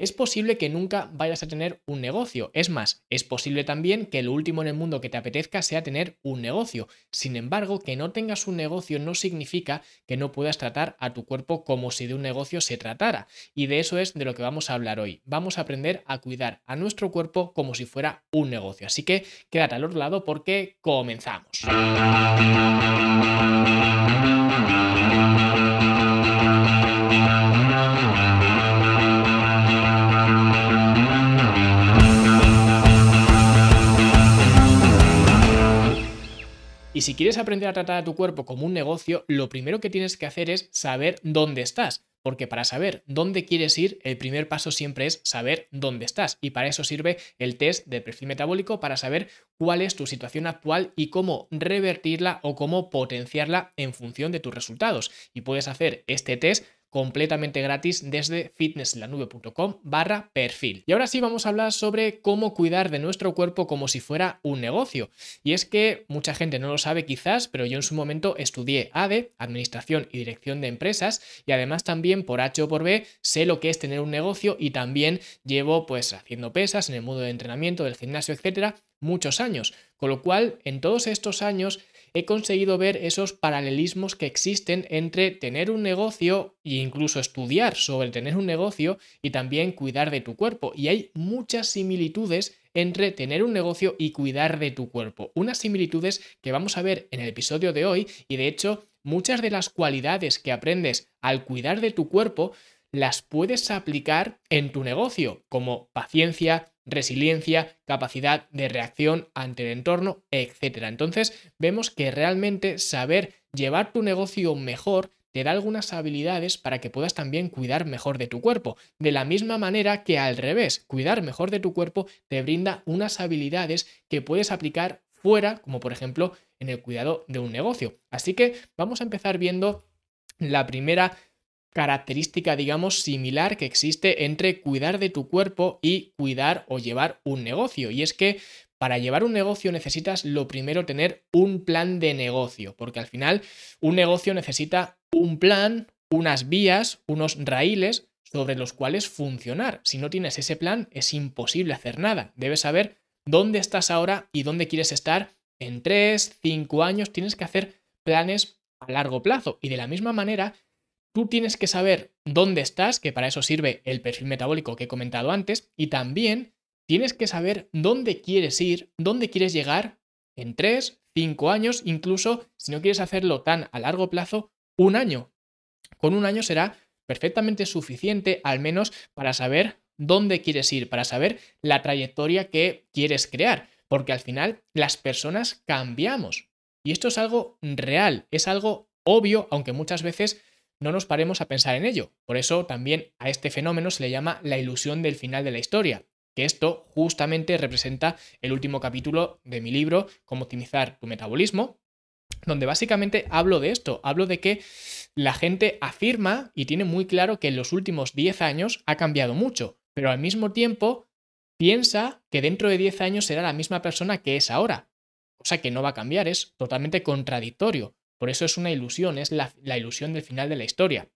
es posible que nunca vayas a tener un negocio. Es más, es posible también que lo último en el mundo que te apetezca sea tener un negocio. Sin embargo, que no tengas un negocio no significa que no puedas tratar a tu cuerpo como si de un negocio se tratara. Y de eso es de lo que vamos a hablar hoy. Vamos a aprender a cuidar a nuestro cuerpo como si fuera un negocio. Así que quédate al otro lado porque comenzamos. Si quieres aprender a tratar a tu cuerpo como un negocio, lo primero que tienes que hacer es saber dónde estás. Porque para saber dónde quieres ir, el primer paso siempre es saber dónde estás. Y para eso sirve el test de perfil metabólico para saber cuál es tu situación actual y cómo revertirla o cómo potenciarla en función de tus resultados. Y puedes hacer este test completamente gratis desde fitnesslanube.com barra perfil. Y ahora sí vamos a hablar sobre cómo cuidar de nuestro cuerpo como si fuera un negocio. Y es que mucha gente no lo sabe quizás, pero yo en su momento estudié ADE, Administración y Dirección de Empresas, y además también por H o por B sé lo que es tener un negocio y también llevo pues haciendo pesas en el mundo de entrenamiento, del gimnasio, etcétera, muchos años. Con lo cual, en todos estos años he conseguido ver esos paralelismos que existen entre tener un negocio e incluso estudiar sobre tener un negocio y también cuidar de tu cuerpo. Y hay muchas similitudes entre tener un negocio y cuidar de tu cuerpo. Unas similitudes que vamos a ver en el episodio de hoy y de hecho muchas de las cualidades que aprendes al cuidar de tu cuerpo las puedes aplicar en tu negocio, como paciencia, resiliencia, capacidad de reacción ante el entorno, etc. Entonces vemos que realmente saber llevar tu negocio mejor te da algunas habilidades para que puedas también cuidar mejor de tu cuerpo. De la misma manera que al revés, cuidar mejor de tu cuerpo te brinda unas habilidades que puedes aplicar fuera, como por ejemplo en el cuidado de un negocio. Así que vamos a empezar viendo la primera característica, digamos, similar que existe entre cuidar de tu cuerpo y cuidar o llevar un negocio. Y es que para llevar un negocio necesitas lo primero tener un plan de negocio, porque al final un negocio necesita un plan, unas vías, unos raíles sobre los cuales funcionar. Si no tienes ese plan, es imposible hacer nada. Debes saber dónde estás ahora y dónde quieres estar en 3, 5 años. Tienes que hacer planes a largo plazo. Y de la misma manera, Tú tienes que saber dónde estás, que para eso sirve el perfil metabólico que he comentado antes, y también tienes que saber dónde quieres ir, dónde quieres llegar en 3, 5 años, incluso si no quieres hacerlo tan a largo plazo, un año. Con un año será perfectamente suficiente, al menos para saber dónde quieres ir, para saber la trayectoria que quieres crear, porque al final las personas cambiamos. Y esto es algo real, es algo obvio, aunque muchas veces no nos paremos a pensar en ello. Por eso también a este fenómeno se le llama la ilusión del final de la historia, que esto justamente representa el último capítulo de mi libro, Cómo optimizar tu metabolismo, donde básicamente hablo de esto, hablo de que la gente afirma y tiene muy claro que en los últimos 10 años ha cambiado mucho, pero al mismo tiempo piensa que dentro de 10 años será la misma persona que es ahora, cosa que no va a cambiar, es totalmente contradictorio. Por eso es una ilusión, es la, ilusión del final de la historia.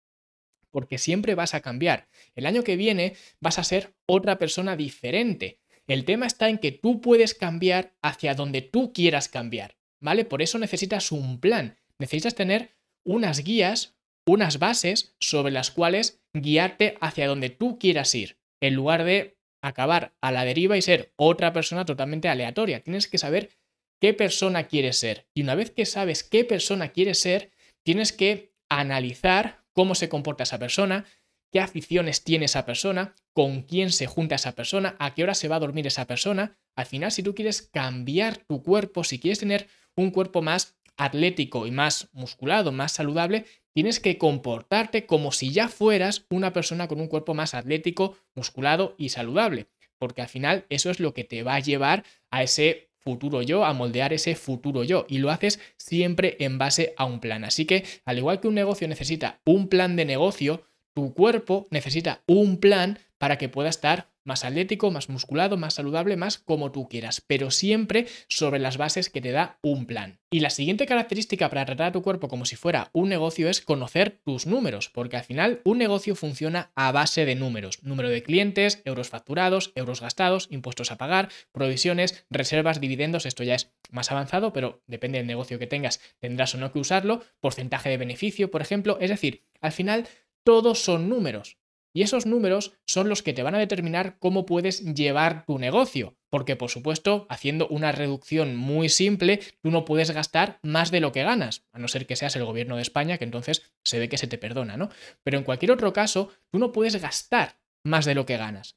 Porque siempre vas a cambiar. El año que viene vas a ser otra persona diferente. El tema está en que tú puedes cambiar hacia donde tú quieras cambiar. ¿Vale? Por eso necesitas un plan. Necesitas tener unas guías, unas bases sobre las cuales guiarte hacia donde tú quieras ir. En lugar de acabar a la deriva y ser otra persona totalmente aleatoria. Tienes que saber qué persona quieres ser. Y una vez que sabes qué persona quieres ser, tienes que analizar cómo se comporta esa persona, qué aficiones tiene esa persona, con quién se junta esa persona, a qué hora se va a dormir esa persona. Al final, si tú quieres cambiar tu cuerpo, si quieres tener un cuerpo más atlético y más musculado, más saludable, tienes que comportarte como si ya fueras una persona con un cuerpo más atlético, musculado y saludable. Porque al final eso es lo que te va a llevar a ese futuro yo, a moldear ese futuro yo. Y lo haces siempre en base a un plan. Así que, al igual que un negocio necesita un plan de negocio, tu cuerpo necesita un plan para que pueda estar más atlético, más musculado, más saludable, más como tú quieras, pero siempre sobre las bases que te da un plan. Y la siguiente característica para tratar a tu cuerpo como si fuera un negocio es conocer tus números, porque al final un negocio funciona a base de números. Número de clientes, euros facturados, euros gastados, impuestos a pagar, provisiones, reservas, dividendos, esto ya es más avanzado, pero depende del negocio que tengas, tendrás o no que usarlo, porcentaje de beneficio, por ejemplo, es decir, al final todos son números. Y esos números son los que te van a determinar cómo puedes llevar tu negocio. Porque, por supuesto, haciendo una reducción muy simple, tú no puedes gastar más de lo que ganas, a no ser que seas el gobierno de España, que entonces se ve que se te perdona, ¿no? Pero en cualquier otro caso, tú no puedes gastar más de lo que ganas.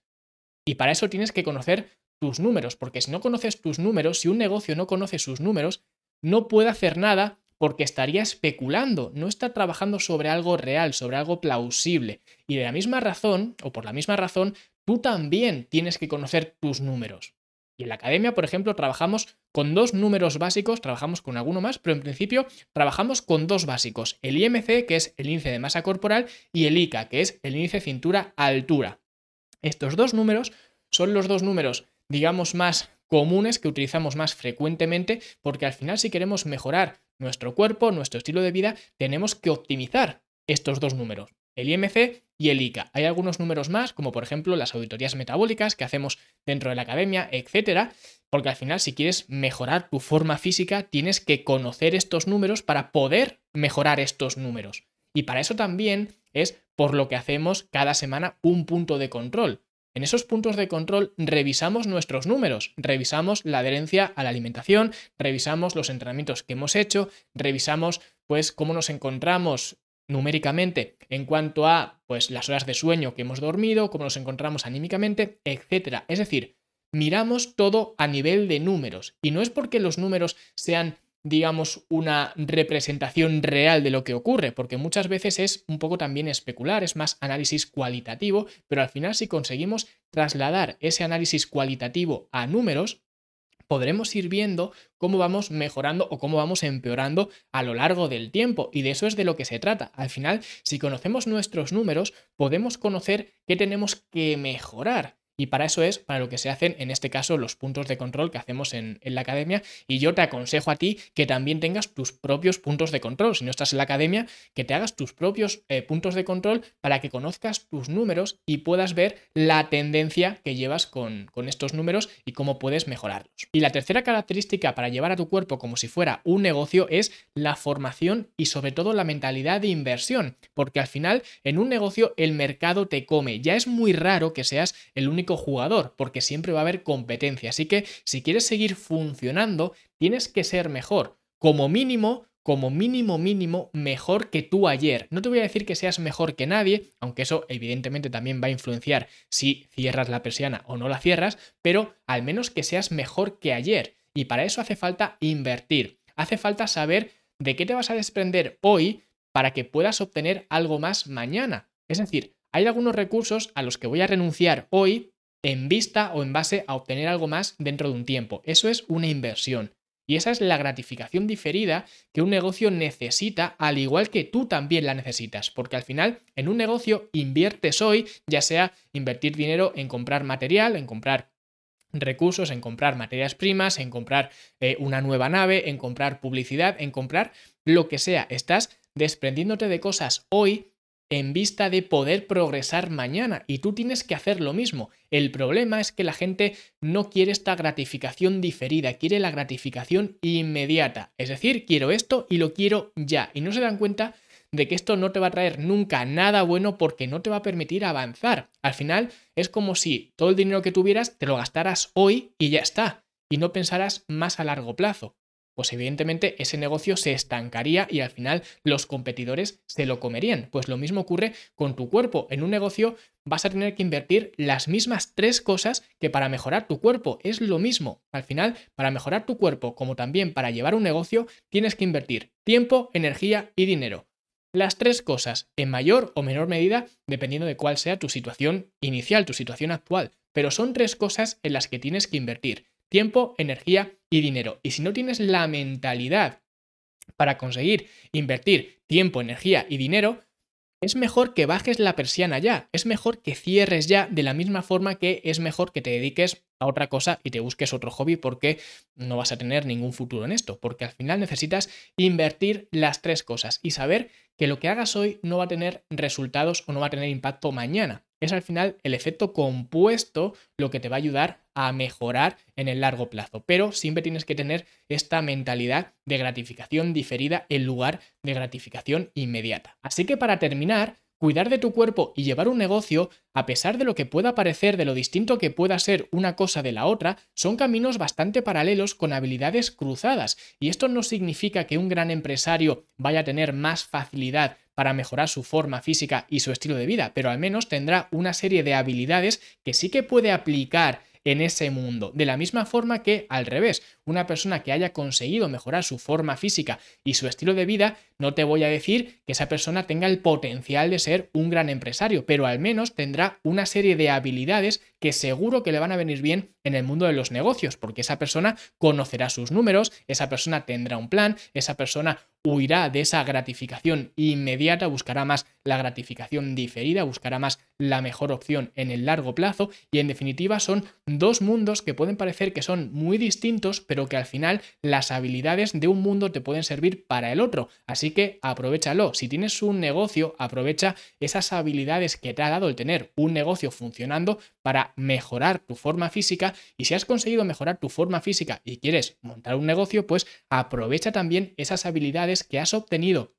Y para eso tienes que conocer tus números, porque si no conoces tus números, si un negocio no conoce sus números, no puede hacer nada porque estaría especulando, no está trabajando sobre algo real, sobre algo plausible. Y de la misma razón, o por la misma razón, tú también tienes que conocer tus números. Y en la academia, por ejemplo, trabajamos con dos números básicos, trabajamos con alguno más, pero en principio trabajamos con dos básicos, el IMC, que es el índice de masa corporal, y el ICA, que es el índice cintura-altura. Estos dos números son los dos números, digamos, más comunes que utilizamos más frecuentemente, porque al final si queremos mejorar nuestro cuerpo, nuestro estilo de vida, tenemos que optimizar estos dos números, el IMC y el ICA. Hay algunos números más, como por ejemplo las auditorías metabólicas que hacemos dentro de la academia, etcétera, porque al final si quieres mejorar tu forma física, tienes que conocer estos números para poder mejorar estos números. Y para eso también es por lo que hacemos cada semana un punto de control. En esos puntos de control revisamos nuestros números, revisamos la adherencia a la alimentación, revisamos los entrenamientos que hemos hecho, revisamos pues cómo nos encontramos numéricamente en cuanto a pues las horas de sueño que hemos dormido, cómo nos encontramos anímicamente, etcétera. Es decir, miramos todo a nivel de números y no es porque los números sean digamos, una representación real de lo que ocurre, porque muchas veces es un poco también especular, es más análisis cualitativo, pero al final si conseguimos trasladar ese análisis cualitativo a números, podremos ir viendo cómo vamos mejorando o cómo vamos empeorando a lo largo del tiempo. Y de eso es de lo que se trata. Al final, si conocemos nuestros números, podemos conocer qué tenemos que mejorar. Y para eso es para lo que se hacen, en este caso, los puntos de control que hacemos en, la academia. Y yo te aconsejo a ti que también tengas tus propios puntos de control. Si no estás en la academia, que te hagas tus propios eh, puntos de control para que conozcas tus números y puedas ver la tendencia que llevas con, con estos números y cómo puedes mejorarlos. Y la tercera característica para llevar a tu cuerpo como si fuera un negocio es la formación y sobre todo la mentalidad de inversión. Porque al final, en un negocio, el mercado te come. Ya es muy raro que seas el único jugador, porque siempre va a haber competencia. Así que si quieres seguir funcionando, tienes que ser mejor. Como mínimo, como mínimo mínimo mejor que tú ayer. No te voy a decir que seas mejor que nadie, aunque eso evidentemente también va a influenciar si cierras la persiana o no la cierras, pero al menos que seas mejor que ayer. Y para eso hace falta invertir. Hace falta saber de qué te vas a desprender hoy para que puedas obtener algo más mañana. Es decir, hay algunos recursos a los que voy a renunciar hoy en vista o en base a obtener algo más dentro de un tiempo. Eso es una inversión. Y esa es la gratificación diferida que un negocio necesita, al igual que tú también la necesitas, porque al final en un negocio inviertes hoy, ya sea invertir dinero en comprar material, en comprar recursos, en comprar materias primas, en comprar eh, una nueva nave, en comprar publicidad, en comprar lo que sea. Estás desprendiéndote de cosas hoy en vista de poder progresar mañana y tú tienes que hacer lo mismo. El problema es que la gente no quiere esta gratificación diferida, quiere la gratificación inmediata. Es decir, quiero esto y lo quiero ya. Y no se dan cuenta de que esto no te va a traer nunca nada bueno porque no te va a permitir avanzar. Al final es como si todo el dinero que tuvieras te lo gastaras hoy y ya está. Y no pensaras más a largo plazo pues evidentemente ese negocio se estancaría y al final los competidores se lo comerían. Pues lo mismo ocurre con tu cuerpo. En un negocio vas a tener que invertir las mismas tres cosas que para mejorar tu cuerpo. Es lo mismo. Al final, para mejorar tu cuerpo como también para llevar un negocio, tienes que invertir tiempo, energía y dinero. Las tres cosas, en mayor o menor medida, dependiendo de cuál sea tu situación inicial, tu situación actual. Pero son tres cosas en las que tienes que invertir tiempo, energía y dinero. Y si no tienes la mentalidad para conseguir invertir tiempo, energía y dinero, es mejor que bajes la persiana ya, es mejor que cierres ya de la misma forma que es mejor que te dediques a otra cosa y te busques otro hobby porque no vas a tener ningún futuro en esto, porque al final necesitas invertir las tres cosas y saber que lo que hagas hoy no va a tener resultados o no va a tener impacto mañana. Es al final el efecto compuesto lo que te va a ayudar a mejorar en el largo plazo. Pero siempre tienes que tener esta mentalidad de gratificación diferida en lugar de gratificación inmediata. Así que para terminar, Cuidar de tu cuerpo y llevar un negocio, a pesar de lo que pueda parecer de lo distinto que pueda ser una cosa de la otra, son caminos bastante paralelos con habilidades cruzadas. Y esto no significa que un gran empresario vaya a tener más facilidad para mejorar su forma física y su estilo de vida, pero al menos tendrá una serie de habilidades que sí que puede aplicar en ese mundo. De la misma forma que al revés, una persona que haya conseguido mejorar su forma física y su estilo de vida, no te voy a decir que esa persona tenga el potencial de ser un gran empresario, pero al menos tendrá una serie de habilidades que seguro que le van a venir bien en el mundo de los negocios, porque esa persona conocerá sus números, esa persona tendrá un plan, esa persona huirá de esa gratificación inmediata, buscará más la gratificación diferida, buscará más la mejor opción en el largo plazo y en definitiva son dos mundos que pueden parecer que son muy distintos, pero que al final las habilidades de un mundo te pueden servir para el otro. Así que aprovechalo. Si tienes un negocio, aprovecha esas habilidades que te ha dado el tener un negocio funcionando para mejorar tu forma física y si has conseguido mejorar tu forma física y quieres montar un negocio, pues aprovecha también esas habilidades que has obtenido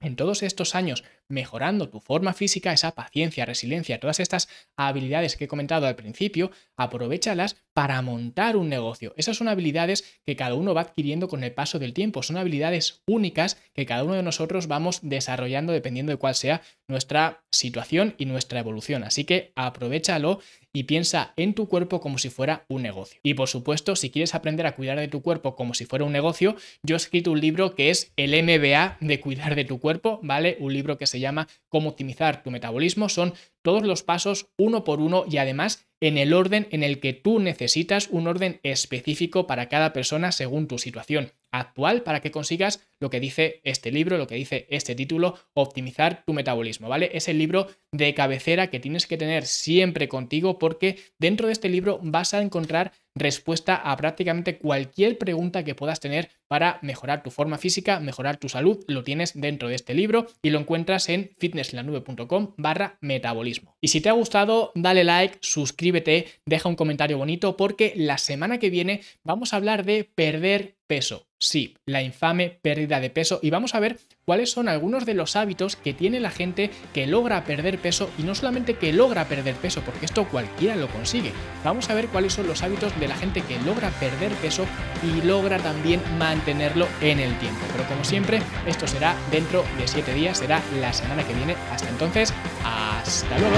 en todos estos años mejorando tu forma física, esa paciencia, resiliencia, todas estas habilidades que he comentado al principio, aprovechalas para montar un negocio. Esas son habilidades que cada uno va adquiriendo con el paso del tiempo, son habilidades únicas que cada uno de nosotros vamos desarrollando dependiendo de cuál sea nuestra situación y nuestra evolución. Así que aprovechalo y piensa en tu cuerpo como si fuera un negocio. Y por supuesto, si quieres aprender a cuidar de tu cuerpo como si fuera un negocio, yo he escrito un libro que es el MBA de cuidar de tu cuerpo, ¿vale? Un libro que llama Cómo optimizar tu metabolismo. Son todos los pasos uno por uno y además en el orden en el que tú necesitas un orden específico para cada persona según tu situación actual para que consigas lo que dice este libro, lo que dice este título, optimizar tu metabolismo, ¿vale? Es el libro de cabecera que tienes que tener siempre contigo porque dentro de este libro vas a encontrar respuesta a prácticamente cualquier pregunta que puedas tener para mejorar tu forma física, mejorar tu salud, lo tienes dentro de este libro y lo encuentras en fitnesslanube.com barra metabolismo. Y si te ha gustado, dale like, suscríbete, deja un comentario bonito porque la semana que viene vamos a hablar de perder peso. Sí, la infame pérdida de peso y vamos a ver cuáles son algunos de los hábitos que tiene la gente que logra perder peso y no solamente que logra perder peso, porque esto cualquiera lo consigue. Vamos a ver cuáles son los hábitos de la gente que logra perder peso y logra también mantenerlo en el tiempo. Pero como siempre, esto será dentro de 7 días, será la semana que viene. Hasta entonces, hasta luego.